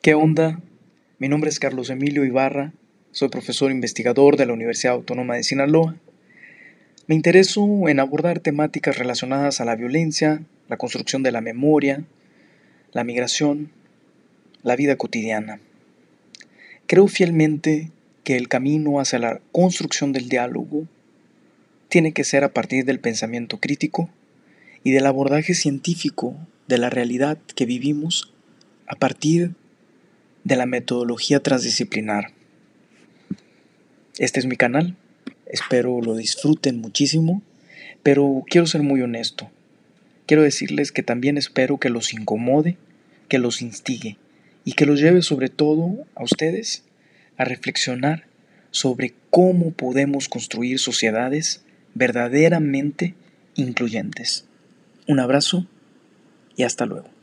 ¿Qué onda? Mi nombre es Carlos Emilio Ibarra, soy profesor investigador de la Universidad Autónoma de Sinaloa. Me intereso en abordar temáticas relacionadas a la violencia, la construcción de la memoria, la migración, la vida cotidiana. Creo fielmente que el camino hacia la construcción del diálogo tiene que ser a partir del pensamiento crítico y del abordaje científico de la realidad que vivimos a partir la metodología transdisciplinar. Este es mi canal, espero lo disfruten muchísimo, pero quiero ser muy honesto. Quiero decirles que también espero que los incomode, que los instigue y que los lleve sobre todo a ustedes a reflexionar sobre cómo podemos construir sociedades verdaderamente incluyentes. Un abrazo y hasta luego.